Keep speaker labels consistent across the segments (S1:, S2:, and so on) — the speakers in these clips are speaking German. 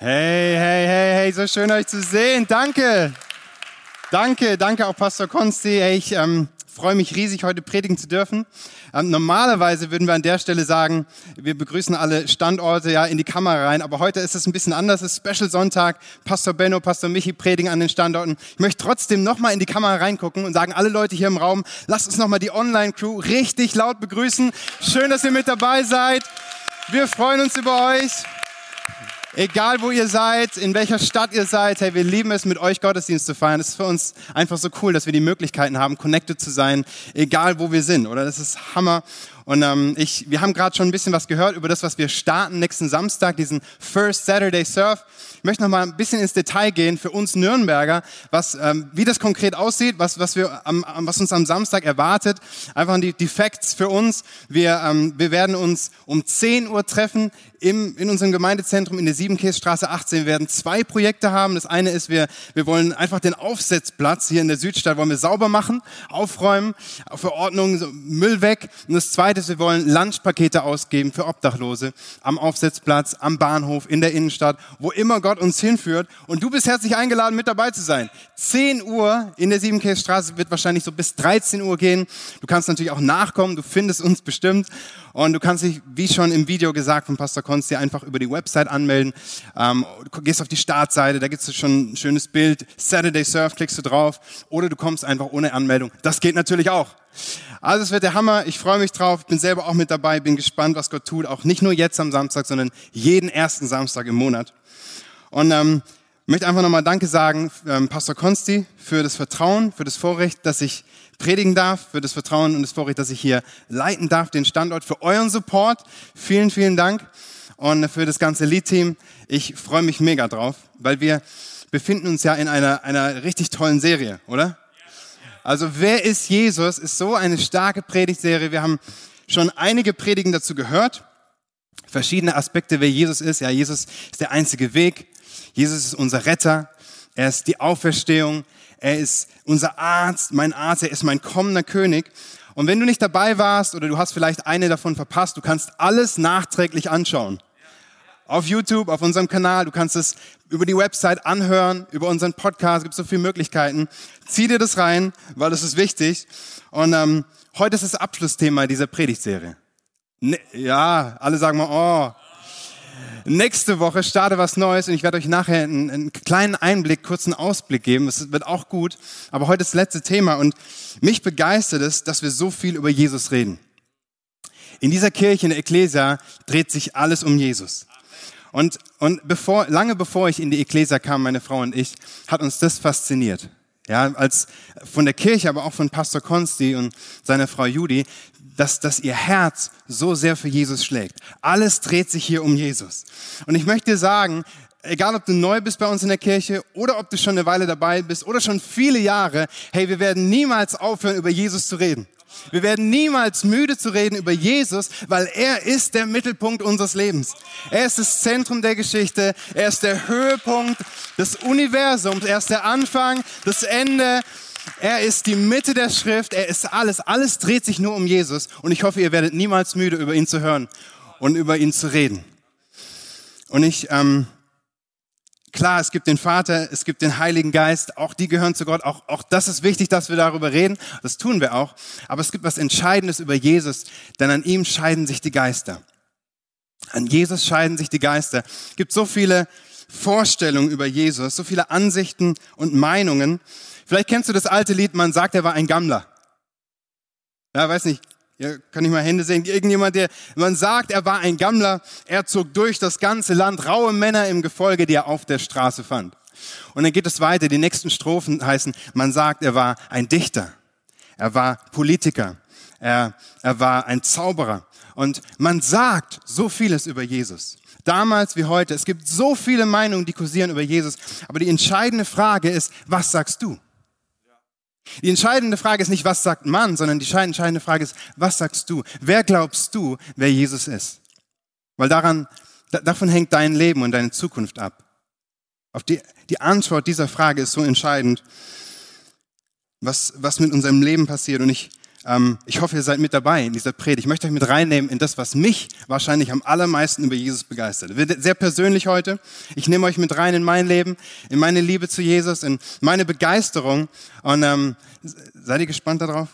S1: Hey, hey, hey, hey, so schön euch zu sehen. Danke. Danke, danke auch Pastor Konsti. Ich ähm, freue mich riesig, heute predigen zu dürfen. Ähm, normalerweise würden wir an der Stelle sagen, wir begrüßen alle Standorte ja in die Kamera rein, aber heute ist es ein bisschen anders. Es ist Special Sonntag. Pastor Benno, Pastor Michi predigen an den Standorten. Ich möchte trotzdem nochmal in die Kamera reingucken und sagen, alle Leute hier im Raum, lasst uns nochmal die Online-Crew richtig laut begrüßen. Schön, dass ihr mit dabei seid. Wir freuen uns über euch. Egal wo ihr seid, in welcher Stadt ihr seid, hey, wir lieben es, mit euch Gottesdienst zu feiern. Es ist für uns einfach so cool, dass wir die Möglichkeiten haben, connected zu sein, egal wo wir sind, oder? Das ist Hammer. Und ähm, ich, wir haben gerade schon ein bisschen was gehört über das, was wir starten nächsten Samstag, diesen First Saturday Surf. Ich möchte noch mal ein bisschen ins Detail gehen für uns Nürnberger, was, ähm, wie das konkret aussieht, was, was, wir am, was uns am Samstag erwartet. Einfach die, die Facts für uns. Wir, ähm, wir werden uns um 10 Uhr treffen im, in unserem Gemeindezentrum in der Siebenkässtraße 18. Wir werden zwei Projekte haben. Das eine ist, wir, wir wollen einfach den Aufsetzplatz hier in der Südstadt wollen wir sauber machen, aufräumen, Verordnung, so Müll weg. Und das zweite ist, wir wollen Lunchpakete ausgeben für Obdachlose am Aufsetzplatz, am Bahnhof, in der Innenstadt, wo immer Gott uns hinführt. Und du bist herzlich eingeladen, mit dabei zu sein. 10 Uhr in der Siebenkässtraße wird wahrscheinlich so bis 13 Uhr gehen. Du kannst natürlich auch nachkommen, du findest uns bestimmt. Und du kannst dich, wie schon im Video gesagt von Pastor Konz, dir einfach über die Website anmelden. Ähm, du gehst auf die Startseite, da gibt es schon ein schönes Bild. Saturday Surf, klickst du drauf. Oder du kommst einfach ohne Anmeldung. Das geht natürlich auch. Also es wird der Hammer. Ich freue mich drauf. Bin selber auch mit dabei. Bin gespannt, was Gott tut. Auch nicht nur jetzt am Samstag, sondern jeden ersten Samstag im Monat. Und ähm, möchte einfach nochmal Danke sagen, ähm, Pastor Konsti, für das Vertrauen, für das Vorrecht, dass ich predigen darf, für das Vertrauen und das Vorrecht, dass ich hier leiten darf, den Standort, für euren Support. Vielen, vielen Dank. Und für das ganze Lead-Team. Ich freue mich mega drauf, weil wir befinden uns ja in einer, einer richtig tollen Serie, oder? Also wer ist Jesus? Ist so eine starke Predigtserie. Wir haben schon einige Predigen dazu gehört. Verschiedene Aspekte, wer Jesus ist. Ja, Jesus ist der einzige Weg. Jesus ist unser Retter. Er ist die Auferstehung. Er ist unser Arzt, mein Arzt, er ist mein kommender König. Und wenn du nicht dabei warst oder du hast vielleicht eine davon verpasst, du kannst alles nachträglich anschauen. Auf YouTube, auf unserem Kanal, du kannst es über die Website anhören, über unseren Podcast, es gibt so viele Möglichkeiten. Zieh dir das rein, weil das ist wichtig. Und ähm, heute ist das Abschlussthema dieser Predigtserie. Ne, ja, alle sagen mal, oh, Nächste Woche starte was Neues und ich werde euch nachher einen, einen kleinen Einblick, kurzen Ausblick geben. Es wird auch gut. Aber heute ist das letzte Thema und mich begeistert es, dass wir so viel über Jesus reden. In dieser Kirche, in der Ecclesia, dreht sich alles um Jesus. Und, und bevor, lange bevor ich in die Ecclesia kam, meine Frau und ich, hat uns das fasziniert. Ja, als von der Kirche, aber auch von Pastor Konsti und seiner Frau Judy, dass, dass ihr Herz so sehr für Jesus schlägt. Alles dreht sich hier um Jesus. Und ich möchte sagen, egal ob du neu bist bei uns in der Kirche oder ob du schon eine Weile dabei bist oder schon viele Jahre, hey, wir werden niemals aufhören, über Jesus zu reden. Wir werden niemals müde zu reden über Jesus, weil er ist der Mittelpunkt unseres Lebens. Er ist das Zentrum der Geschichte. Er ist der Höhepunkt des Universums. Er ist der Anfang, das Ende. Er ist die Mitte der Schrift. Er ist alles. Alles dreht sich nur um Jesus. Und ich hoffe, ihr werdet niemals müde, über ihn zu hören und über ihn zu reden. Und ich ähm, Klar, es gibt den Vater, es gibt den Heiligen Geist, auch die gehören zu Gott. Auch, auch das ist wichtig, dass wir darüber reden. Das tun wir auch. Aber es gibt was Entscheidendes über Jesus, denn an ihm scheiden sich die Geister. An Jesus scheiden sich die Geister. Es gibt so viele Vorstellungen über Jesus, so viele Ansichten und Meinungen. Vielleicht kennst du das alte Lied, man sagt, er war ein Gammler. Ja, weiß nicht, ja, kann ich mal Hände sehen? Irgendjemand, der, man sagt, er war ein Gammler, er zog durch das ganze Land, raue Männer im Gefolge, die er auf der Straße fand. Und dann geht es weiter, die nächsten Strophen heißen, man sagt, er war ein Dichter, er war Politiker, er, er war ein Zauberer. Und man sagt so vieles über Jesus. Damals wie heute. Es gibt so viele Meinungen, die kursieren über Jesus. Aber die entscheidende Frage ist, was sagst du? Die entscheidende Frage ist nicht, was sagt man, sondern die entscheidende Frage ist, was sagst du? Wer glaubst du, wer Jesus ist? Weil daran, davon hängt dein Leben und deine Zukunft ab. Auf die, die Antwort dieser Frage ist so entscheidend, was, was mit unserem Leben passiert. Und ich ich hoffe, ihr seid mit dabei in dieser Predigt. Ich möchte euch mit reinnehmen in das, was mich wahrscheinlich am allermeisten über Jesus begeistert. Sehr persönlich heute. Ich nehme euch mit rein in mein Leben, in meine Liebe zu Jesus, in meine Begeisterung. Und ähm, seid ihr gespannt darauf?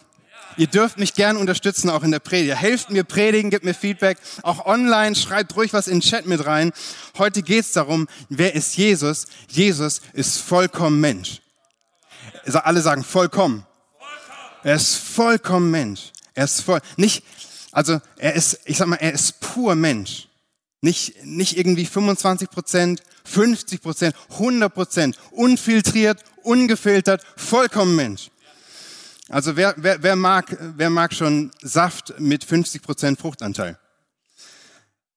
S1: Ihr dürft mich gern unterstützen, auch in der Predigt. Helft mir predigen, gebt mir Feedback. Auch online, schreibt ruhig was in den Chat mit rein. Heute geht's darum, wer ist Jesus? Jesus ist vollkommen Mensch. Alle sagen vollkommen. Er ist vollkommen Mensch. Er ist voll, nicht, also er ist, ich sag mal, er ist pur Mensch. Nicht, nicht irgendwie 25 Prozent, 50 Prozent, 100 Prozent, unfiltriert, ungefiltert, vollkommen Mensch. Also wer, wer, wer, mag, wer mag schon Saft mit 50 Prozent Fruchtanteil?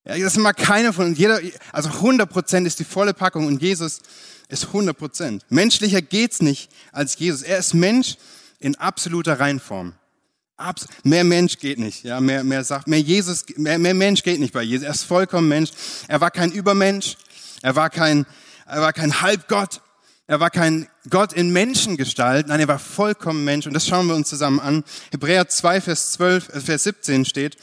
S1: Ja, das mag keiner von. Jeder, also 100 Prozent ist die volle Packung und Jesus ist 100 Prozent. Menschlicher geht's nicht als Jesus. Er ist Mensch in absoluter Reinform. Abs mehr Mensch geht nicht, ja, mehr, mehr sagt, mehr Jesus, mehr, mehr Mensch geht nicht bei Jesus. Er ist vollkommen Mensch. Er war kein Übermensch. Er war kein, er war kein Halbgott. Er war kein Gott in Menschengestalt. Nein, er war vollkommen Mensch. Und das schauen wir uns zusammen an. Hebräer 2, Vers 12, äh, Vers 17 steht.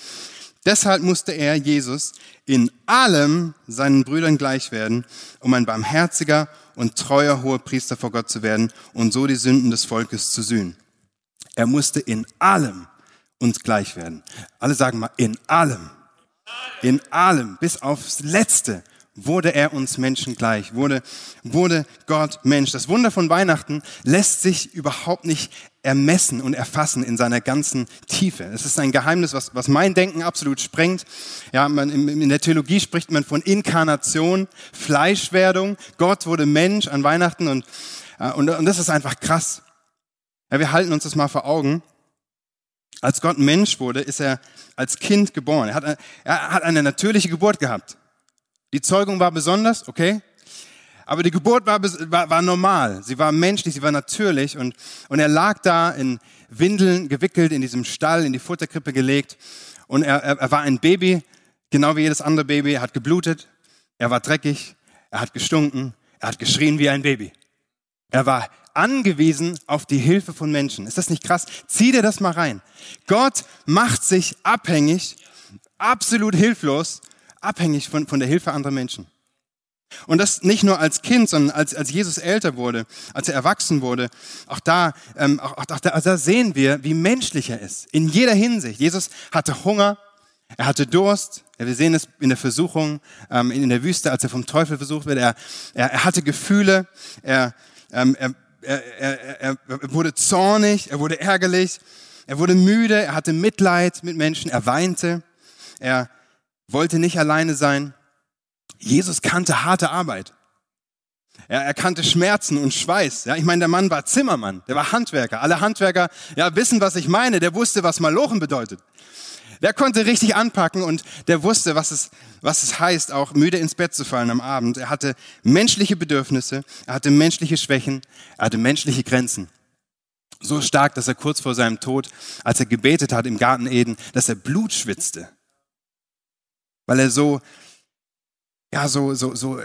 S1: Deshalb musste er, Jesus, in allem seinen Brüdern gleich werden, um ein barmherziger und treuer hoher Priester vor Gott zu werden und so die Sünden des Volkes zu sühnen. Er musste in allem uns gleich werden. Alle sagen mal, in allem. In allem, bis aufs Letzte wurde er uns Menschen gleich, wurde, wurde Gott Mensch. Das Wunder von Weihnachten lässt sich überhaupt nicht ermessen und erfassen in seiner ganzen Tiefe. Es ist ein Geheimnis, was, was mein Denken absolut sprengt. Ja, man, in, der Theologie spricht man von Inkarnation, Fleischwerdung. Gott wurde Mensch an Weihnachten und, äh, und, und das ist einfach krass. Ja, wir halten uns das mal vor Augen. Als Gott Mensch wurde, ist er als Kind geboren. Er hat, er hat eine natürliche Geburt gehabt. Die Zeugung war besonders, okay. Aber die Geburt war, war, war normal. Sie war menschlich, sie war natürlich. Und, und er lag da in Windeln gewickelt, in diesem Stall, in die Futterkrippe gelegt. Und er, er, er war ein Baby, genau wie jedes andere Baby. Er hat geblutet, er war dreckig, er hat gestunken, er hat geschrien wie ein Baby. Er war angewiesen auf die Hilfe von Menschen. Ist das nicht krass? Zieh dir das mal rein. Gott macht sich abhängig, absolut hilflos, abhängig von, von der Hilfe anderer Menschen. Und das nicht nur als Kind, sondern als, als Jesus älter wurde, als er erwachsen wurde. Auch da, ähm, auch, auch da, da sehen wir, wie menschlich er ist. In jeder Hinsicht. Jesus hatte Hunger, er hatte Durst. Ja, wir sehen es in der Versuchung, ähm, in der Wüste, als er vom Teufel versucht wird. Er, er, er hatte Gefühle. Er, ähm, er, er, er, er wurde zornig, er wurde ärgerlich, er wurde müde, er hatte Mitleid mit Menschen, er weinte, er wollte nicht alleine sein. Jesus kannte harte Arbeit. Er, er kannte Schmerzen und Schweiß. Ja, ich meine, der Mann war Zimmermann, der war Handwerker. Alle Handwerker ja, wissen, was ich meine. Der wusste, was Malochen bedeutet. Der konnte richtig anpacken und der wusste, was es, was es heißt, auch müde ins Bett zu fallen am Abend. Er hatte menschliche Bedürfnisse, er hatte menschliche Schwächen, er hatte menschliche Grenzen. So stark, dass er kurz vor seinem Tod, als er gebetet hat im Garten Eden, dass er Blut schwitzte. Weil er so, ja, so, so, so,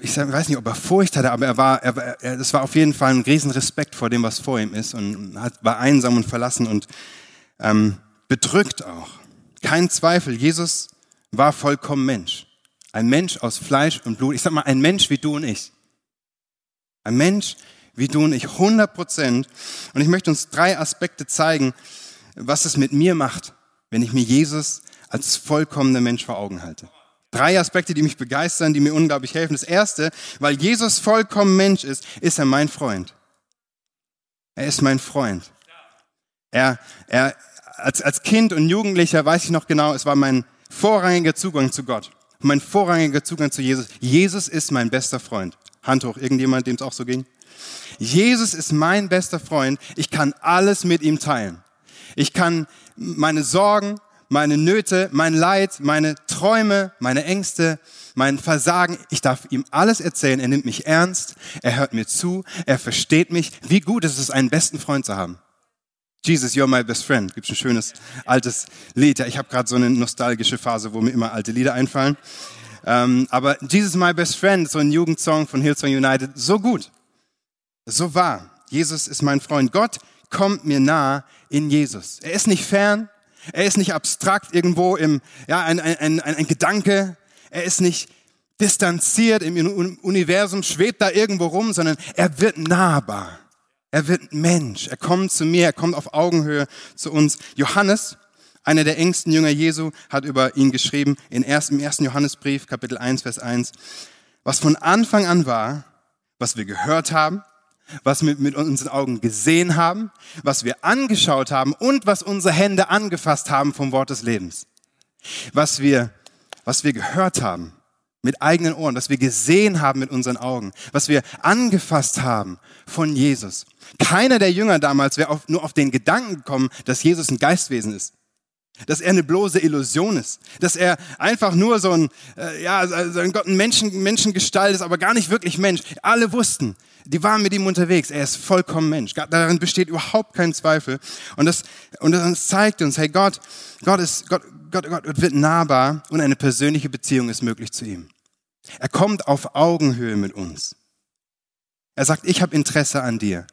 S1: ich weiß nicht, ob er Furcht hatte, aber er war, er, er, das war auf jeden Fall ein riesen Respekt vor dem, was vor ihm ist und hat, war einsam und verlassen und ähm, bedrückt auch. Kein Zweifel, Jesus war vollkommen Mensch. Ein Mensch aus Fleisch und Blut. Ich sag mal, ein Mensch wie du und ich. Ein Mensch wie du und ich, 100 Prozent. Und ich möchte uns drei Aspekte zeigen, was es mit mir macht, wenn ich mir Jesus als vollkommener Mensch vor Augen halte. Drei Aspekte, die mich begeistern, die mir unglaublich helfen. Das erste, weil Jesus vollkommen Mensch ist, ist er mein Freund. Er ist mein Freund. Er, er, als, als Kind und Jugendlicher weiß ich noch genau, es war mein vorrangiger Zugang zu Gott. Mein vorrangiger Zugang zu Jesus. Jesus ist mein bester Freund. Hand hoch, irgendjemand, dem es auch so ging. Jesus ist mein bester Freund. Ich kann alles mit ihm teilen. Ich kann meine Sorgen, meine Nöte, mein Leid, meine Träume, meine Ängste, mein Versagen, ich darf ihm alles erzählen. Er nimmt mich ernst, er hört mir zu, er versteht mich. Wie gut ist es, einen besten Freund zu haben. Jesus, you're my best friend. Gibt ein schönes altes Lied. Ja, ich habe gerade so eine nostalgische Phase, wo mir immer alte Lieder einfallen. Ähm, aber Jesus, my best friend, so ein Jugendsong von Hillsong United, so gut, so wahr. Jesus ist mein Freund. Gott kommt mir nah in Jesus. Er ist nicht fern, er ist nicht abstrakt irgendwo im, ja, ein, ein, ein, ein Gedanke, er ist nicht distanziert im Universum, schwebt da irgendwo rum, sondern er wird nahbar. Er wird Mensch. Er kommt zu mir, er kommt auf Augenhöhe zu uns. Johannes, einer der engsten Jünger Jesu, hat über ihn geschrieben im ersten Johannesbrief, Kapitel 1, Vers 1, was von Anfang an war, was wir gehört haben, was wir mit unseren Augen gesehen haben, was wir angeschaut haben und was unsere Hände angefasst haben vom Wort des Lebens. Was wir, was wir gehört haben mit eigenen Ohren, was wir gesehen haben mit unseren Augen, was wir angefasst haben von Jesus. Keiner der Jünger damals wäre nur auf den Gedanken gekommen, dass Jesus ein Geistwesen ist. Dass er eine bloße Illusion ist. Dass er einfach nur so ein, äh, ja, so ein Gott, ein Menschen, Menschengestalt ist, aber gar nicht wirklich Mensch. Alle wussten, die waren mit ihm unterwegs. Er ist vollkommen Mensch. Darin besteht überhaupt kein Zweifel. Und das, und das zeigt uns, hey Gott, Gott ist, Gott, Gott, Gott wird nahbar und eine persönliche Beziehung ist möglich zu ihm. Er kommt auf Augenhöhe mit uns. Er sagt, ich habe Interesse an dir,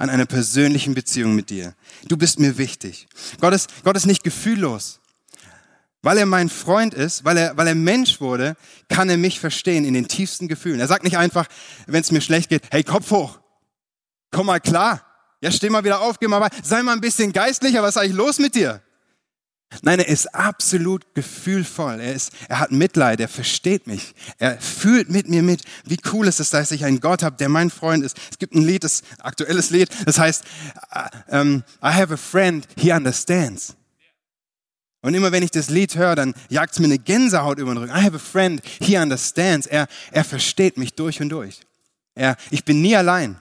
S1: an einer persönlichen Beziehung mit dir. Du bist mir wichtig. Gott ist, Gott ist nicht gefühllos. Weil er mein Freund ist, weil er, weil er Mensch wurde, kann er mich verstehen in den tiefsten Gefühlen. Er sagt nicht einfach, wenn es mir schlecht geht, hey, Kopf hoch, komm mal klar. Ja, steh mal wieder auf, geh mal weiter. Sei mal ein bisschen geistlicher, was ist eigentlich los mit dir? Nein, er ist absolut gefühlvoll. Er, ist, er hat Mitleid, er versteht mich. Er fühlt mit mir mit. Wie cool ist es, dass ich einen Gott habe, der mein Freund ist. Es gibt ein Lied, das aktuelles Lied, das heißt, uh, um, I have a friend, he understands. Und immer wenn ich das Lied höre, dann jagt es mir eine Gänsehaut über den Rücken. I have a friend, he understands. Er, er versteht mich durch und durch. Er, ich bin nie allein.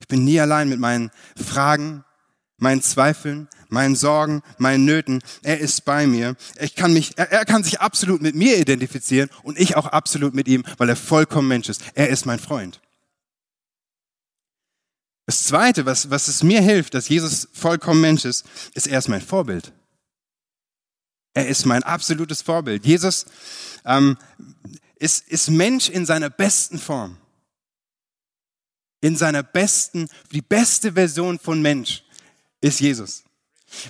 S1: Ich bin nie allein mit meinen Fragen, meinen Zweifeln, meinen Sorgen, meinen Nöten. Er ist bei mir. Ich kann mich, er, er kann sich absolut mit mir identifizieren und ich auch absolut mit ihm, weil er vollkommen Mensch ist. Er ist mein Freund. Das Zweite, was, was es mir hilft, dass Jesus vollkommen Mensch ist, ist er ist mein Vorbild. Er ist mein absolutes Vorbild. Jesus ähm, ist, ist Mensch in seiner besten Form. In seiner besten, die beste Version von Mensch ist Jesus.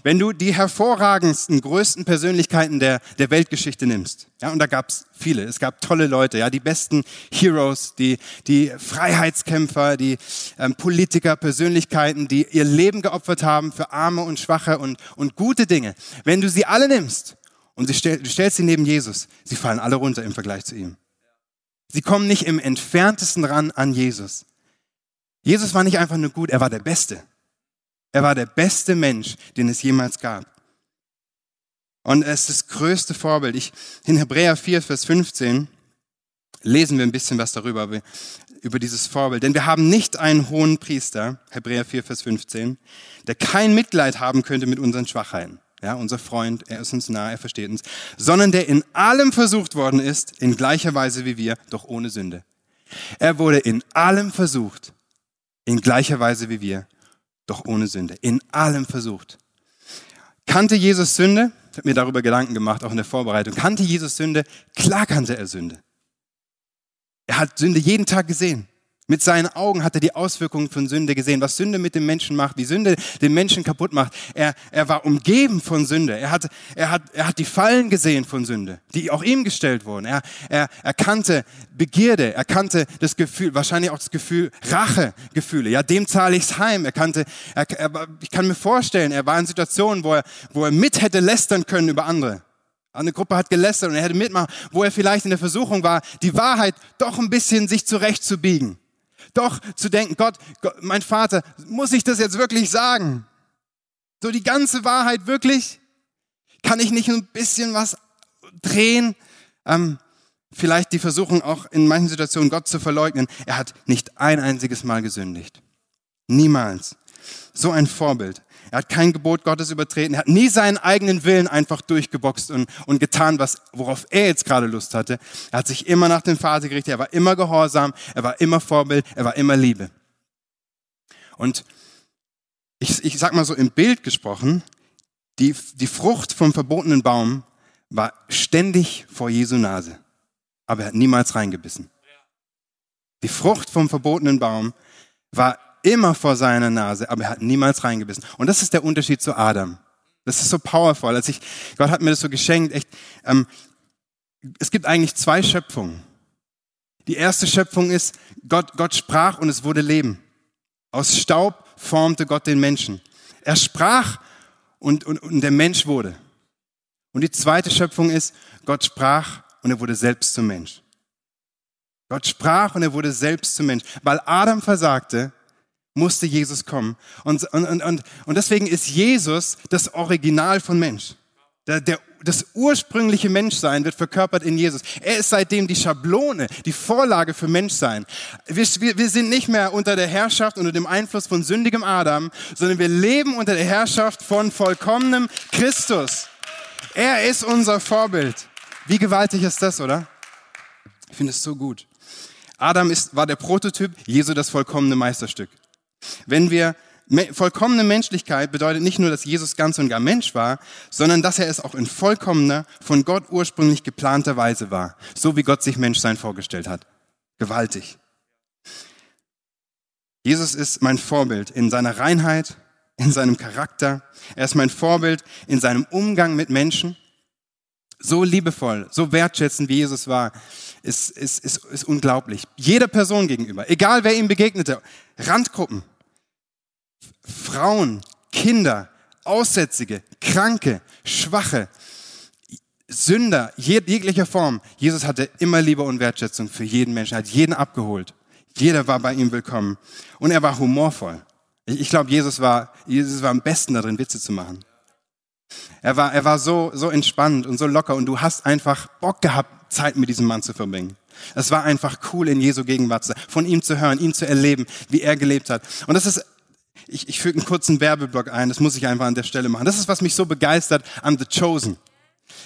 S1: Wenn du die hervorragendsten, größten Persönlichkeiten der, der Weltgeschichte nimmst, ja, und da gab es viele, es gab tolle Leute, ja, die besten Heroes, die, die Freiheitskämpfer, die ähm, Politiker, Persönlichkeiten, die ihr Leben geopfert haben für Arme und Schwache und, und gute Dinge. Wenn du sie alle nimmst und sie stell, du stellst sie neben Jesus, sie fallen alle runter im Vergleich zu ihm. Sie kommen nicht im entferntesten ran an Jesus. Jesus war nicht einfach nur gut, er war der Beste. Er war der beste Mensch, den es jemals gab. Und er ist das größte Vorbild. Ich, in Hebräer 4, Vers 15 lesen wir ein bisschen was darüber, über dieses Vorbild. Denn wir haben nicht einen hohen Priester, Hebräer 4, Vers 15, der kein Mitleid haben könnte mit unseren Schwachheiten. Ja, unser Freund, er ist uns nah, er versteht uns, sondern der in allem versucht worden ist, in gleicher Weise wie wir, doch ohne Sünde. Er wurde in allem versucht, in gleicher Weise wie wir, doch ohne Sünde. In allem versucht. Kannte Jesus Sünde? Ich habe mir darüber Gedanken gemacht, auch in der Vorbereitung. Kannte Jesus Sünde? Klar kannte er Sünde. Er hat Sünde jeden Tag gesehen. Mit seinen Augen hat er die Auswirkungen von Sünde gesehen, was Sünde mit dem Menschen macht, wie Sünde den Menschen kaputt macht. Er, er war umgeben von Sünde. Er hat, er, hat, er hat die Fallen gesehen von Sünde, die auch ihm gestellt wurden. Er, er, er kannte Begierde, er kannte das Gefühl, wahrscheinlich auch das Gefühl, Rachegefühle. Ja, dem zahle ich's heim. Er kannte, er, er, ich kann mir vorstellen, er war in Situationen, wo er, wo er mit hätte lästern können über andere. Eine Gruppe hat gelästert und er hätte mitmachen, wo er vielleicht in der Versuchung war, die Wahrheit doch ein bisschen sich zurechtzubiegen doch zu denken, Gott, Gott, mein Vater, muss ich das jetzt wirklich sagen? So die ganze Wahrheit wirklich? Kann ich nicht ein bisschen was drehen? Ähm, vielleicht die Versuchung auch in manchen Situationen Gott zu verleugnen. Er hat nicht ein einziges Mal gesündigt. Niemals. So ein Vorbild. Er hat kein Gebot Gottes übertreten. Er hat nie seinen eigenen Willen einfach durchgeboxt und, und getan, was, worauf er jetzt gerade Lust hatte. Er hat sich immer nach dem Vater gerichtet. Er war immer gehorsam. Er war immer Vorbild. Er war immer Liebe. Und ich, ich sag mal so im Bild gesprochen, die, die Frucht vom verbotenen Baum war ständig vor Jesu Nase. Aber er hat niemals reingebissen. Die Frucht vom verbotenen Baum war immer vor seiner Nase, aber er hat niemals reingebissen. Und das ist der Unterschied zu Adam. Das ist so powerful. Als ich, Gott hat mir das so geschenkt. Echt, ähm, es gibt eigentlich zwei Schöpfungen. Die erste Schöpfung ist, Gott, Gott sprach und es wurde Leben. Aus Staub formte Gott den Menschen. Er sprach und, und, und der Mensch wurde. Und die zweite Schöpfung ist, Gott sprach und er wurde selbst zum Mensch. Gott sprach und er wurde selbst zum Mensch. Weil Adam versagte, musste Jesus kommen. Und, und, und, und deswegen ist Jesus das Original von Mensch. Der, der, das ursprüngliche Menschsein wird verkörpert in Jesus. Er ist seitdem die Schablone, die Vorlage für Menschsein. Wir, wir, wir sind nicht mehr unter der Herrschaft, unter dem Einfluss von sündigem Adam, sondern wir leben unter der Herrschaft von vollkommenem Christus. Er ist unser Vorbild. Wie gewaltig ist das, oder? Ich finde es so gut. Adam ist, war der Prototyp, Jesu das vollkommene Meisterstück. Wenn wir vollkommene Menschlichkeit bedeutet nicht nur, dass Jesus ganz und gar Mensch war, sondern dass er es auch in vollkommener, von Gott ursprünglich geplanter Weise war, so wie Gott sich Menschsein vorgestellt hat. Gewaltig. Jesus ist mein Vorbild in seiner Reinheit, in seinem Charakter. Er ist mein Vorbild in seinem Umgang mit Menschen. So liebevoll, so wertschätzend, wie Jesus war, ist, ist, ist, ist unglaublich. Jeder Person gegenüber, egal wer ihm begegnete, Randgruppen, Frauen, Kinder, Aussätzige, Kranke, Schwache, Sünder jeglicher Form. Jesus hatte immer Liebe und Wertschätzung für jeden Menschen, hat jeden abgeholt. Jeder war bei ihm willkommen. Und er war humorvoll. Ich, ich glaube, Jesus war, Jesus war am besten darin, Witze zu machen. Er war, er war so, so entspannt und so locker und du hast einfach Bock gehabt, Zeit mit diesem Mann zu verbringen. Es war einfach cool, in Jesu Gegenwart zu sein, von ihm zu hören, ihn zu erleben, wie er gelebt hat. Und das ist ich, ich füge einen kurzen Werbeblock ein, das muss ich einfach an der Stelle machen. Das ist, was mich so begeistert an The Chosen.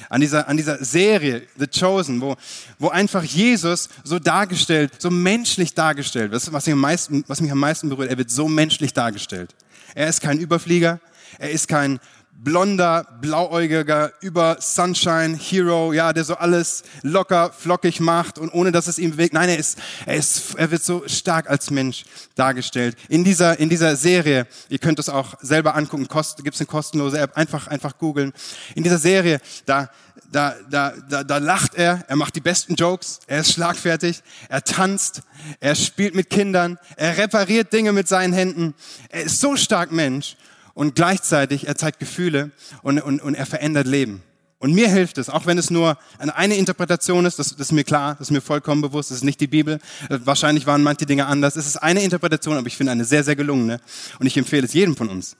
S1: An dieser, an dieser Serie, The Chosen, wo, wo einfach Jesus so dargestellt, so menschlich dargestellt wird. Das ist, was mich, am meisten, was mich am meisten berührt. Er wird so menschlich dargestellt. Er ist kein Überflieger. Er ist kein blonder, blauäugiger, über Sunshine Hero, ja, der so alles locker, flockig macht und ohne dass es ihm bewegt. Nein, er ist, er ist, er wird so stark als Mensch dargestellt. In dieser, in dieser Serie, ihr könnt es auch selber angucken, kost, gibt's eine kostenlose App, einfach, einfach googeln. In dieser Serie, da, da, da, da, da lacht er, er macht die besten Jokes, er ist schlagfertig, er tanzt, er spielt mit Kindern, er repariert Dinge mit seinen Händen. Er ist so stark Mensch und gleichzeitig er zeigt Gefühle und, und, und er verändert Leben. Und mir hilft es, auch wenn es nur eine Interpretation ist, das, das ist mir klar, das ist mir vollkommen bewusst, das ist nicht die Bibel. Äh, wahrscheinlich waren manche Dinge anders. Es ist eine Interpretation, aber ich finde eine sehr, sehr gelungene. Und ich empfehle es jedem von uns.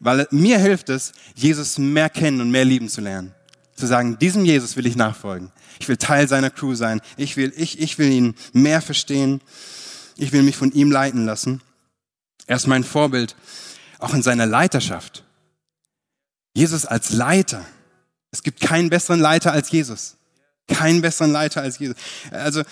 S1: Weil mir hilft es, Jesus mehr kennen und mehr lieben zu lernen. Zu sagen, diesem Jesus will ich nachfolgen. Ich will Teil seiner Crew sein. Ich will, ich, ich will ihn mehr verstehen. Ich will mich von ihm leiten lassen. Er ist mein Vorbild auch in seiner Leiterschaft. Jesus als Leiter. Es gibt keinen besseren Leiter als Jesus. Keinen besseren Leiter als Jesus. Also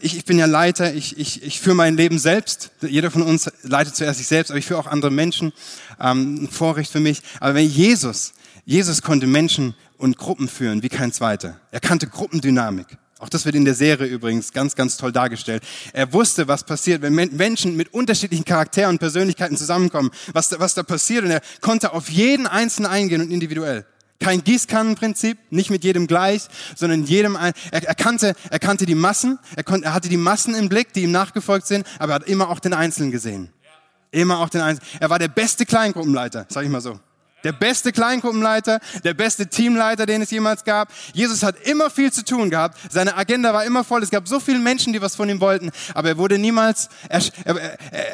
S1: ich, ich bin ja Leiter, ich, ich, ich führe mein Leben selbst. Jeder von uns leitet zuerst sich selbst, aber ich führe auch andere Menschen. Ähm, ein Vorrecht für mich. Aber wenn Jesus, Jesus konnte Menschen und Gruppen führen wie kein zweiter. Er kannte Gruppendynamik. Auch das wird in der Serie übrigens ganz, ganz toll dargestellt. Er wusste, was passiert, wenn Menschen mit unterschiedlichen Charakteren und Persönlichkeiten zusammenkommen, was da, was da passiert. Und er konnte auf jeden Einzelnen eingehen und individuell. Kein Gießkannenprinzip, nicht mit jedem gleich, sondern jedem, er, er, kannte, er kannte die Massen, er, konnte, er hatte die Massen im Blick, die ihm nachgefolgt sind, aber er hat immer auch den Einzelnen gesehen. Immer auch den Einzelnen. Er war der beste Kleingruppenleiter, sag ich mal so. Der beste Kleingruppenleiter, der beste Teamleiter, den es jemals gab. Jesus hat immer viel zu tun gehabt. Seine Agenda war immer voll. Es gab so viele Menschen, die was von ihm wollten. Aber er wurde niemals, er, er,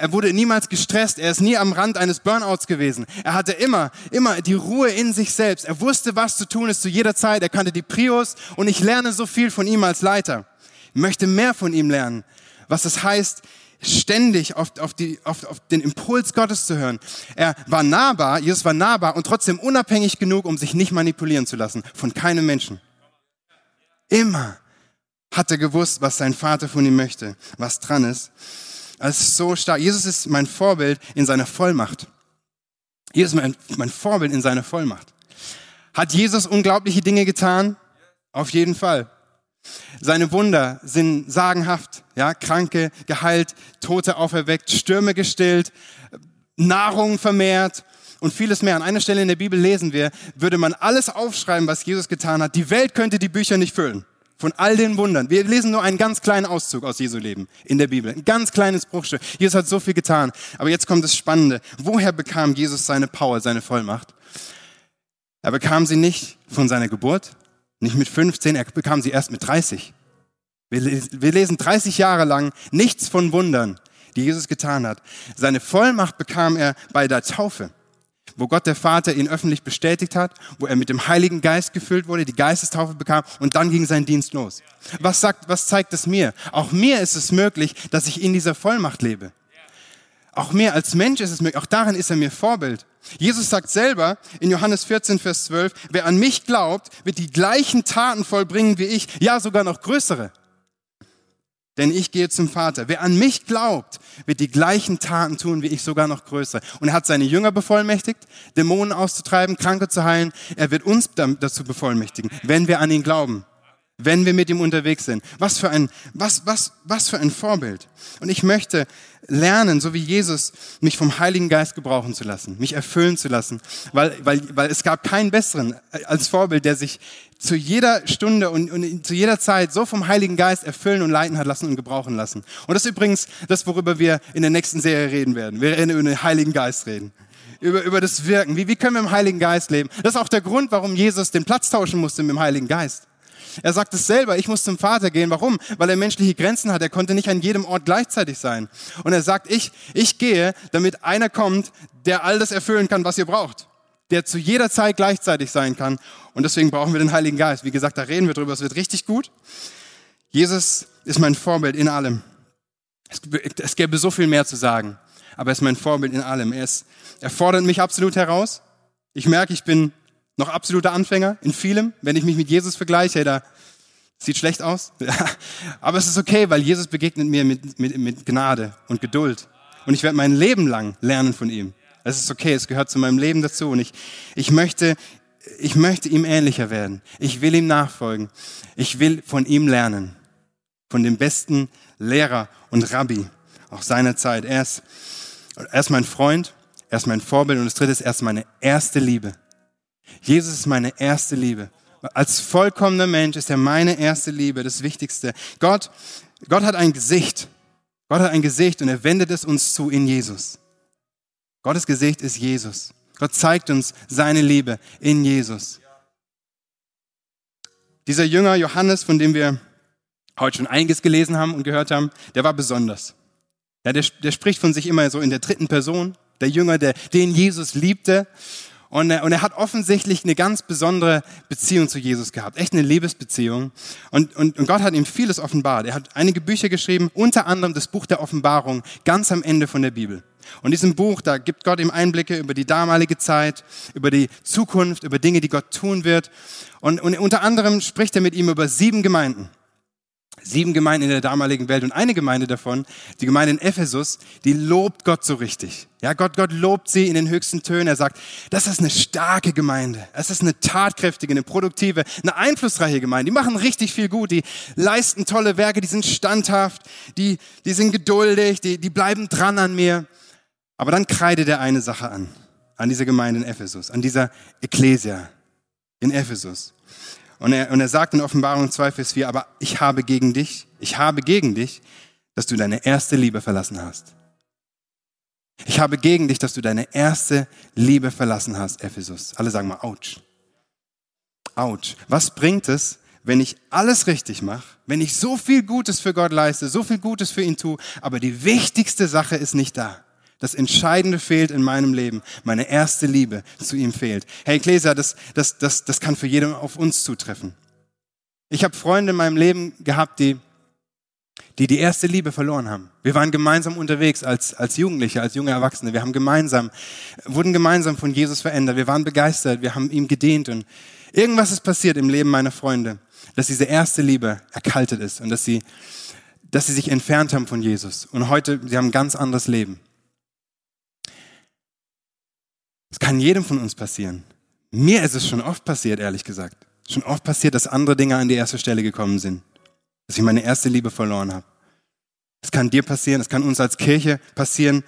S1: er wurde niemals gestresst. Er ist nie am Rand eines Burnouts gewesen. Er hatte immer, immer die Ruhe in sich selbst. Er wusste, was zu tun ist zu jeder Zeit. Er kannte die Prios und ich lerne so viel von ihm als Leiter. Ich möchte mehr von ihm lernen. Was es heißt, ständig auf, auf, die, auf, auf den Impuls Gottes zu hören. Er war nahbar, Jesus war nahbar und trotzdem unabhängig genug, um sich nicht manipulieren zu lassen von keinem Menschen. Immer hat er gewusst, was sein Vater von ihm möchte, was dran ist. Es ist so stark. Jesus ist mein Vorbild in seiner Vollmacht. Jesus ist mein, mein Vorbild in seiner Vollmacht. Hat Jesus unglaubliche Dinge getan? Auf jeden Fall. Seine Wunder sind sagenhaft, ja, Kranke geheilt, Tote auferweckt, Stürme gestillt, Nahrung vermehrt und vieles mehr. An einer Stelle in der Bibel lesen wir, würde man alles aufschreiben, was Jesus getan hat, die Welt könnte die Bücher nicht füllen. Von all den Wundern. Wir lesen nur einen ganz kleinen Auszug aus Jesu Leben in der Bibel. Ein ganz kleines Bruchstück. Jesus hat so viel getan. Aber jetzt kommt das Spannende. Woher bekam Jesus seine Power, seine Vollmacht? Er bekam sie nicht von seiner Geburt, nicht mit 15, er bekam sie erst mit 30. Wir, lesen 30 Jahre lang nichts von Wundern, die Jesus getan hat. Seine Vollmacht bekam er bei der Taufe wo Gott der Vater ihn öffentlich bestätigt hat, wo er mit dem Heiligen Geist gefüllt wurde, die Geistestaufe bekam und dann ging sein Dienst los. Was sagt, was zeigt es mir? Auch mir ist es möglich, dass ich in dieser Vollmacht lebe. Auch mir als Mensch ist es möglich. Auch darin ist er mir Vorbild. Jesus sagt selber in Johannes 14, Vers 12, wer an mich glaubt, wird die gleichen Taten vollbringen wie ich, ja sogar noch größere denn ich gehe zum Vater. Wer an mich glaubt, wird die gleichen Taten tun wie ich, sogar noch größer. Und er hat seine Jünger bevollmächtigt, Dämonen auszutreiben, Kranke zu heilen. Er wird uns dazu bevollmächtigen, wenn wir an ihn glauben, wenn wir mit ihm unterwegs sind. Was für ein, was, was, was für ein Vorbild. Und ich möchte lernen, so wie Jesus, mich vom Heiligen Geist gebrauchen zu lassen, mich erfüllen zu lassen, weil, weil, weil es gab keinen besseren als Vorbild, der sich zu jeder Stunde und, und, zu jeder Zeit so vom Heiligen Geist erfüllen und leiten hat lassen und gebrauchen lassen. Und das ist übrigens das, worüber wir in der nächsten Serie reden werden. Wir werden über den Heiligen Geist reden. Über, über das Wirken. Wie, wie können wir im Heiligen Geist leben? Das ist auch der Grund, warum Jesus den Platz tauschen musste mit dem Heiligen Geist. Er sagt es selber, ich muss zum Vater gehen. Warum? Weil er menschliche Grenzen hat. Er konnte nicht an jedem Ort gleichzeitig sein. Und er sagt, ich, ich gehe, damit einer kommt, der all das erfüllen kann, was ihr braucht der zu jeder Zeit gleichzeitig sein kann. Und deswegen brauchen wir den Heiligen Geist. Wie gesagt, da reden wir drüber. Es wird richtig gut. Jesus ist mein Vorbild in allem. Es, es gäbe so viel mehr zu sagen, aber er ist mein Vorbild in allem. Er, ist, er fordert mich absolut heraus. Ich merke, ich bin noch absoluter Anfänger in vielem. Wenn ich mich mit Jesus vergleiche, da sieht schlecht aus. aber es ist okay, weil Jesus begegnet mir mit, mit, mit Gnade und Geduld. Und ich werde mein Leben lang lernen von ihm. Es ist okay, es gehört zu meinem Leben dazu. Und ich, ich möchte, ich möchte ihm ähnlicher werden. Ich will ihm nachfolgen. Ich will von ihm lernen. Von dem besten Lehrer und Rabbi auch seiner Zeit. Er ist, er ist mein Freund, er ist mein Vorbild und das dritte ist, er ist meine erste Liebe. Jesus ist meine erste Liebe. Als vollkommener Mensch ist er meine erste Liebe, das Wichtigste. Gott, Gott hat ein Gesicht. Gott hat ein Gesicht und er wendet es uns zu in Jesus. Gottes Gesicht ist Jesus. Gott zeigt uns seine Liebe in Jesus. Dieser Jünger Johannes, von dem wir heute schon einiges gelesen haben und gehört haben, der war besonders. Ja, der, der spricht von sich immer so in der dritten Person. Der Jünger, der, den Jesus liebte. Und er, und er hat offensichtlich eine ganz besondere Beziehung zu Jesus gehabt, echt eine Liebesbeziehung. Und, und, und Gott hat ihm vieles offenbart. Er hat einige Bücher geschrieben, unter anderem das Buch der Offenbarung, ganz am Ende von der Bibel. Und diesem Buch, da gibt Gott ihm Einblicke über die damalige Zeit, über die Zukunft, über Dinge, die Gott tun wird. Und, und unter anderem spricht er mit ihm über sieben Gemeinden. Sieben Gemeinden in der damaligen Welt und eine Gemeinde davon, die Gemeinde in Ephesus, die lobt Gott so richtig. Ja, Gott, Gott lobt sie in den höchsten Tönen. Er sagt, das ist eine starke Gemeinde. Es ist eine tatkräftige, eine produktive, eine einflussreiche Gemeinde. Die machen richtig viel gut. Die leisten tolle Werke. Die sind standhaft. Die, die sind geduldig. Die, die bleiben dran an mir. Aber dann kreidet er eine Sache an, an dieser Gemeinde in Ephesus, an dieser Ekklesia in Ephesus. Und er, und er sagt in Offenbarung 2, Vers 4, aber ich habe gegen dich, ich habe gegen dich, dass du deine erste Liebe verlassen hast. Ich habe gegen dich, dass du deine erste Liebe verlassen hast, Ephesus. Alle sagen mal, ouch. Ouch. Was bringt es, wenn ich alles richtig mache, wenn ich so viel Gutes für Gott leiste, so viel Gutes für ihn tue, aber die wichtigste Sache ist nicht da? Das Entscheidende fehlt in meinem Leben. Meine erste Liebe zu ihm fehlt. Hey, Gläser, das, das, das, das kann für jeden auf uns zutreffen. Ich habe Freunde in meinem Leben gehabt, die, die die erste Liebe verloren haben. Wir waren gemeinsam unterwegs als, als Jugendliche, als junge Erwachsene. Wir haben gemeinsam, wurden gemeinsam von Jesus verändert. Wir waren begeistert. Wir haben ihm gedient und irgendwas ist passiert im Leben meiner Freunde, dass diese erste Liebe erkaltet ist und dass sie, dass sie sich entfernt haben von Jesus. Und heute, sie haben ein ganz anderes Leben. Es kann jedem von uns passieren. Mir ist es schon oft passiert, ehrlich gesagt. Schon oft passiert, dass andere Dinge an die erste Stelle gekommen sind. dass ich meine erste Liebe verloren habe. Das kann dir passieren, das kann uns als Kirche passieren.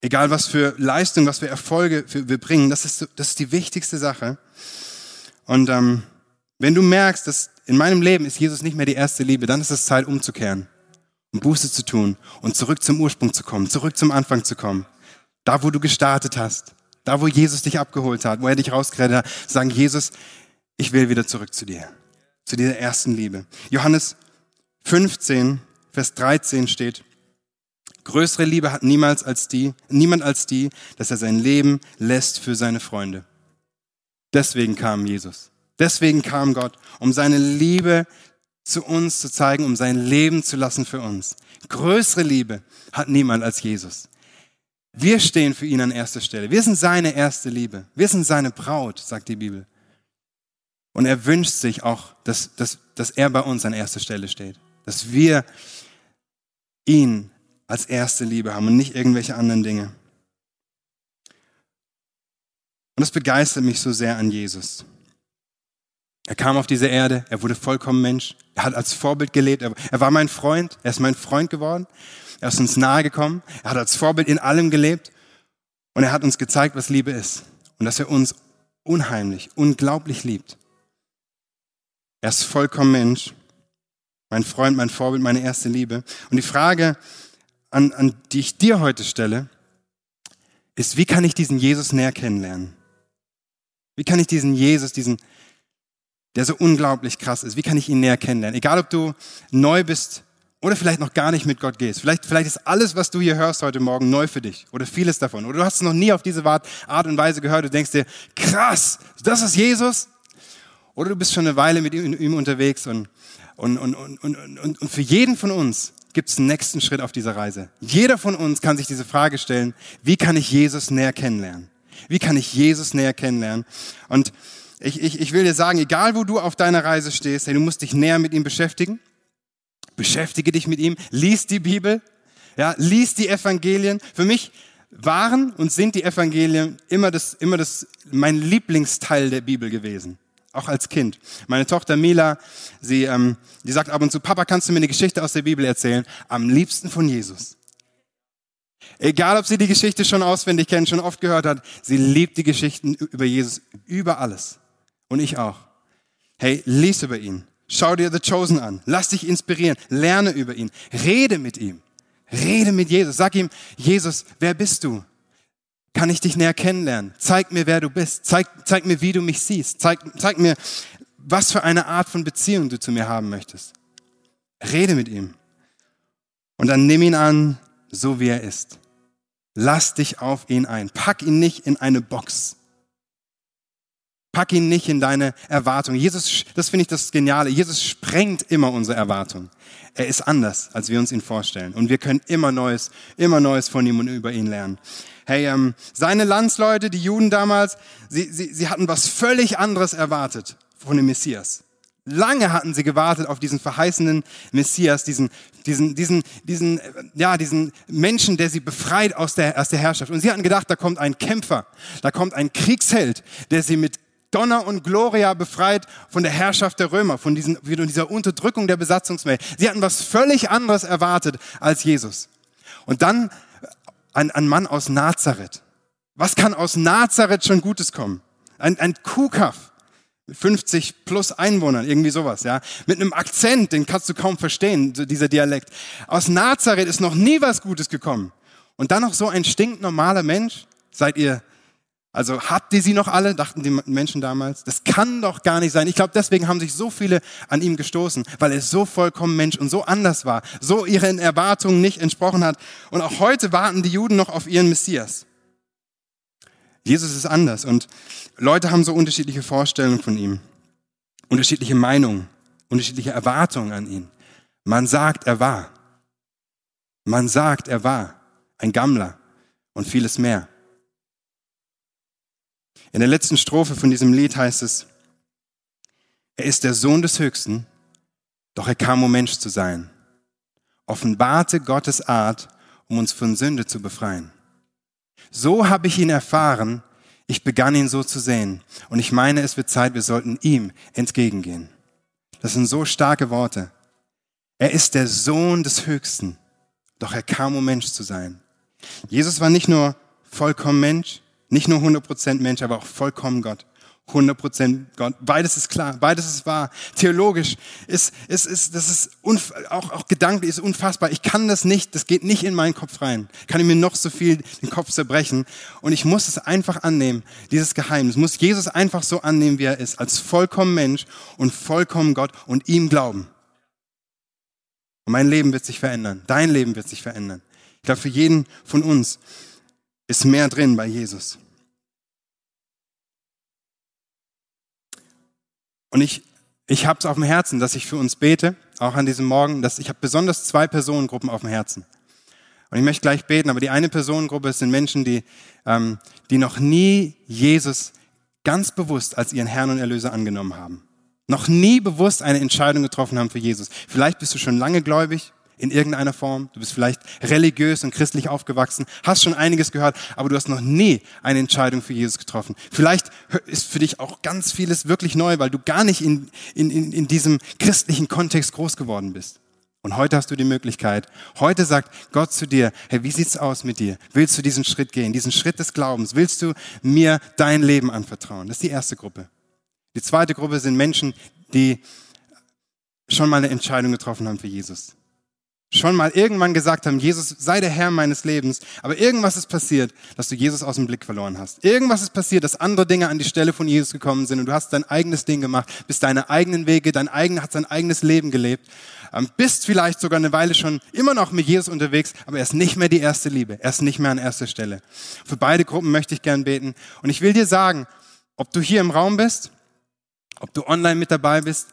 S1: Egal was für Leistung, was für Erfolge wir bringen, das ist, das ist die wichtigste Sache. Und ähm, wenn du merkst, dass in meinem Leben ist Jesus nicht mehr die erste Liebe, dann ist es Zeit umzukehren und Buße zu tun und zurück zum Ursprung zu kommen, zurück zum Anfang zu kommen. Da, wo du gestartet hast, da, wo Jesus dich abgeholt hat, wo er dich rausgerettet hat, sagen, Jesus, ich will wieder zurück zu dir, zu dieser ersten Liebe. Johannes 15, Vers 13 steht, größere Liebe hat niemals als die, niemand als die, dass er sein Leben lässt für seine Freunde. Deswegen kam Jesus. Deswegen kam Gott, um seine Liebe zu uns zu zeigen, um sein Leben zu lassen für uns. Größere Liebe hat niemand als Jesus. Wir stehen für ihn an erster Stelle. Wir sind seine erste Liebe. Wir sind seine Braut, sagt die Bibel. Und er wünscht sich auch, dass, dass, dass er bei uns an erster Stelle steht. Dass wir ihn als erste Liebe haben und nicht irgendwelche anderen Dinge. Und das begeistert mich so sehr an Jesus. Er kam auf diese Erde, er wurde vollkommen Mensch, er hat als Vorbild gelebt, er war mein Freund, er ist mein Freund geworden, er ist uns nahe gekommen, er hat als Vorbild in allem gelebt und er hat uns gezeigt, was Liebe ist und dass er uns unheimlich, unglaublich liebt. Er ist vollkommen Mensch, mein Freund, mein Vorbild, meine erste Liebe. Und die Frage, an, an die ich dir heute stelle, ist, wie kann ich diesen Jesus näher kennenlernen? Wie kann ich diesen Jesus, diesen, der so unglaublich krass ist, wie kann ich ihn näher kennenlernen? Egal, ob du neu bist oder vielleicht noch gar nicht mit Gott gehst. Vielleicht, vielleicht ist alles, was du hier hörst heute Morgen, neu für dich oder vieles davon. Oder du hast es noch nie auf diese Art und Weise gehört. Du denkst dir, krass, das ist Jesus. Oder du bist schon eine Weile mit ihm unterwegs und, und, und, und, und, und für jeden von uns gibt es einen nächsten Schritt auf dieser Reise. Jeder von uns kann sich diese Frage stellen, wie kann ich Jesus näher kennenlernen? Wie kann ich Jesus näher kennenlernen? Und ich, ich, ich will dir sagen, egal wo du auf deiner Reise stehst, hey, du musst dich näher mit ihm beschäftigen. Beschäftige dich mit ihm, lies die Bibel, ja, lies die Evangelien. Für mich waren und sind die Evangelien immer das, immer das, mein Lieblingsteil der Bibel gewesen. Auch als Kind. Meine Tochter Mila, sie, ähm, die sagt ab und zu, Papa, kannst du mir eine Geschichte aus der Bibel erzählen? Am liebsten von Jesus. Egal, ob sie die Geschichte schon auswendig kennt, schon oft gehört hat, sie liebt die Geschichten über Jesus über alles. Und ich auch. Hey, lies über ihn. Schau dir The Chosen an. Lass dich inspirieren. Lerne über ihn. Rede mit ihm. Rede mit Jesus. Sag ihm, Jesus, wer bist du? Kann ich dich näher kennenlernen? Zeig mir, wer du bist. Zeig, zeig mir, wie du mich siehst. Zeig, zeig mir, was für eine Art von Beziehung du zu mir haben möchtest. Rede mit ihm. Und dann nimm ihn an, so wie er ist. Lass dich auf ihn ein. Pack ihn nicht in eine Box. Pack ihn nicht in deine Erwartung. Jesus, das finde ich das Geniale. Jesus sprengt immer unsere Erwartung. Er ist anders, als wir uns ihn vorstellen. Und wir können immer Neues, immer Neues von ihm und über ihn lernen. Hey, ähm, seine Landsleute, die Juden damals, sie, sie, sie hatten was völlig anderes erwartet von dem Messias. Lange hatten sie gewartet auf diesen verheißenen Messias, diesen, diesen, diesen, diesen, ja, diesen Menschen, der sie befreit aus der, aus der Herrschaft. Und sie hatten gedacht, da kommt ein Kämpfer, da kommt ein Kriegsheld, der sie mit Donner und Gloria befreit von der Herrschaft der Römer, von, diesen, dieser Unterdrückung der Besatzungsmächte. Sie hatten was völlig anderes erwartet als Jesus. Und dann ein, ein Mann aus Nazareth. Was kann aus Nazareth schon Gutes kommen? Ein, ein Kuhkaff. 50 plus Einwohnern, irgendwie sowas, ja. Mit einem Akzent, den kannst du kaum verstehen, dieser Dialekt. Aus Nazareth ist noch nie was Gutes gekommen. Und dann noch so ein stinknormaler Mensch. Seid ihr also habt ihr sie noch alle, dachten die Menschen damals. Das kann doch gar nicht sein. Ich glaube, deswegen haben sich so viele an ihm gestoßen, weil er so vollkommen Mensch und so anders war, so ihren Erwartungen nicht entsprochen hat. Und auch heute warten die Juden noch auf ihren Messias. Jesus ist anders und Leute haben so unterschiedliche Vorstellungen von ihm, unterschiedliche Meinungen, unterschiedliche Erwartungen an ihn. Man sagt, er war. Man sagt, er war ein Gammler und vieles mehr. In der letzten Strophe von diesem Lied heißt es, er ist der Sohn des Höchsten, doch er kam, um Mensch zu sein. Offenbarte Gottes Art, um uns von Sünde zu befreien. So habe ich ihn erfahren, ich begann ihn so zu sehen. Und ich meine, es wird Zeit, wir sollten ihm entgegengehen. Das sind so starke Worte. Er ist der Sohn des Höchsten, doch er kam, um Mensch zu sein. Jesus war nicht nur vollkommen Mensch, nicht nur 100% Mensch, aber auch vollkommen Gott. 100% Gott. Beides ist klar, beides ist wahr. Theologisch ist, ist, ist das ist auch, auch gedanklich ist unfassbar. Ich kann das nicht, das geht nicht in meinen Kopf rein. Kann ich mir noch so viel den Kopf zerbrechen. Und ich muss es einfach annehmen, dieses Geheimnis. Muss Jesus einfach so annehmen, wie er ist, als vollkommen Mensch und vollkommen Gott und ihm glauben. Und mein Leben wird sich verändern. Dein Leben wird sich verändern. Ich glaube, für jeden von uns ist mehr drin bei Jesus. Und ich, ich habe es auf dem Herzen, dass ich für uns bete, auch an diesem Morgen. Dass ich habe besonders zwei Personengruppen auf dem Herzen. Und ich möchte gleich beten, aber die eine Personengruppe sind Menschen, die, ähm, die noch nie Jesus ganz bewusst als ihren Herrn und Erlöser angenommen haben. Noch nie bewusst eine Entscheidung getroffen haben für Jesus. Vielleicht bist du schon lange gläubig, in irgendeiner Form. Du bist vielleicht religiös und christlich aufgewachsen, hast schon einiges gehört, aber du hast noch nie eine Entscheidung für Jesus getroffen. Vielleicht ist für dich auch ganz vieles wirklich neu, weil du gar nicht in, in, in, in diesem christlichen Kontext groß geworden bist. Und heute hast du die Möglichkeit. Heute sagt Gott zu dir, hey, wie sieht's aus mit dir? Willst du diesen Schritt gehen, diesen Schritt des Glaubens? Willst du mir dein Leben anvertrauen? Das ist die erste Gruppe. Die zweite Gruppe sind Menschen, die schon mal eine Entscheidung getroffen haben für Jesus schon mal irgendwann gesagt haben, Jesus sei der Herr meines Lebens, aber irgendwas ist passiert, dass du Jesus aus dem Blick verloren hast. Irgendwas ist passiert, dass andere Dinge an die Stelle von Jesus gekommen sind und du hast dein eigenes Ding gemacht, bist deine eigenen Wege, dein eigen, hast dein eigenes Leben gelebt, ähm, bist vielleicht sogar eine Weile schon immer noch mit Jesus unterwegs, aber er ist nicht mehr die erste Liebe, er ist nicht mehr an erster Stelle. Für beide Gruppen möchte ich gern beten und ich will dir sagen, ob du hier im Raum bist, ob du online mit dabei bist,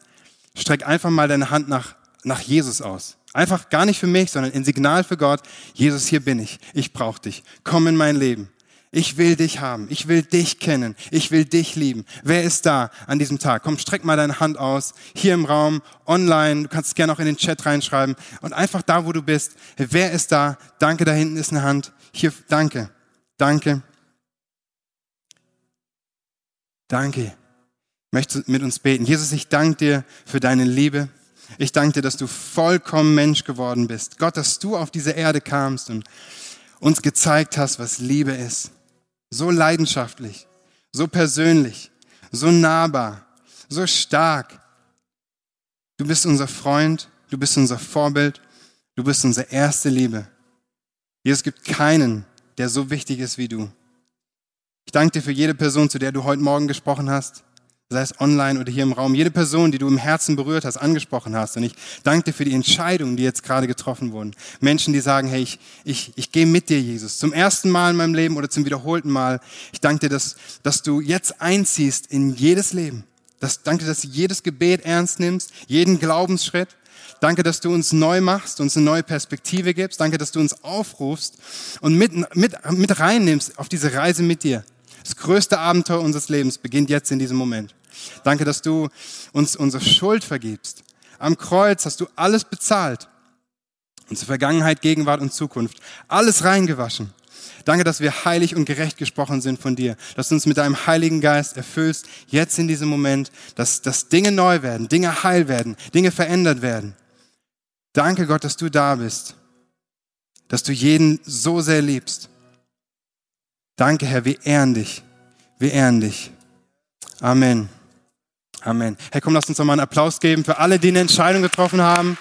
S1: streck einfach mal deine Hand nach, nach Jesus aus. Einfach gar nicht für mich, sondern ein Signal für Gott. Jesus, hier bin ich. Ich brauche dich. Komm in mein Leben. Ich will dich haben. Ich will dich kennen. Ich will dich lieben. Wer ist da an diesem Tag? Komm, streck mal deine Hand aus. Hier im Raum, online. Du kannst es gerne auch in den Chat reinschreiben. Und einfach da, wo du bist. Wer ist da? Danke, da hinten ist eine Hand. Hier, danke. Danke. Danke. Möchtest du mit uns beten? Jesus, ich danke dir für deine Liebe. Ich danke dir, dass du vollkommen Mensch geworden bist. Gott, dass du auf diese Erde kamst und uns gezeigt hast, was Liebe ist. So leidenschaftlich, so persönlich, so nahbar, so stark. Du bist unser Freund, du bist unser Vorbild, du bist unsere erste Liebe. Jesus gibt keinen, der so wichtig ist wie du. Ich danke dir für jede Person, zu der du heute Morgen gesprochen hast sei es online oder hier im Raum, jede Person, die du im Herzen berührt hast, angesprochen hast. Und ich danke dir für die Entscheidungen, die jetzt gerade getroffen wurden. Menschen, die sagen, hey, ich, ich, ich gehe mit dir, Jesus, zum ersten Mal in meinem Leben oder zum wiederholten Mal. Ich danke dir, dass, dass du jetzt einziehst in jedes Leben. Das, danke, dass du jedes Gebet ernst nimmst, jeden Glaubensschritt. Danke, dass du uns neu machst, uns eine neue Perspektive gibst. Danke, dass du uns aufrufst und mit, mit, mit reinnimmst auf diese Reise mit dir. Das größte Abenteuer unseres Lebens beginnt jetzt in diesem Moment. Danke, dass du uns unsere Schuld vergibst. Am Kreuz hast du alles bezahlt. Unsere Vergangenheit, Gegenwart und Zukunft. Alles reingewaschen. Danke, dass wir heilig und gerecht gesprochen sind von dir, dass du uns mit deinem Heiligen Geist erfüllst, jetzt in diesem Moment, dass, dass Dinge neu werden, Dinge heil werden, Dinge verändert werden. Danke Gott, dass du da bist, dass du jeden so sehr liebst. Danke Herr, wir ehren dich, wir ehren dich. Amen. Amen. Hey, komm, lass uns doch mal einen Applaus geben für alle, die eine Entscheidung getroffen haben.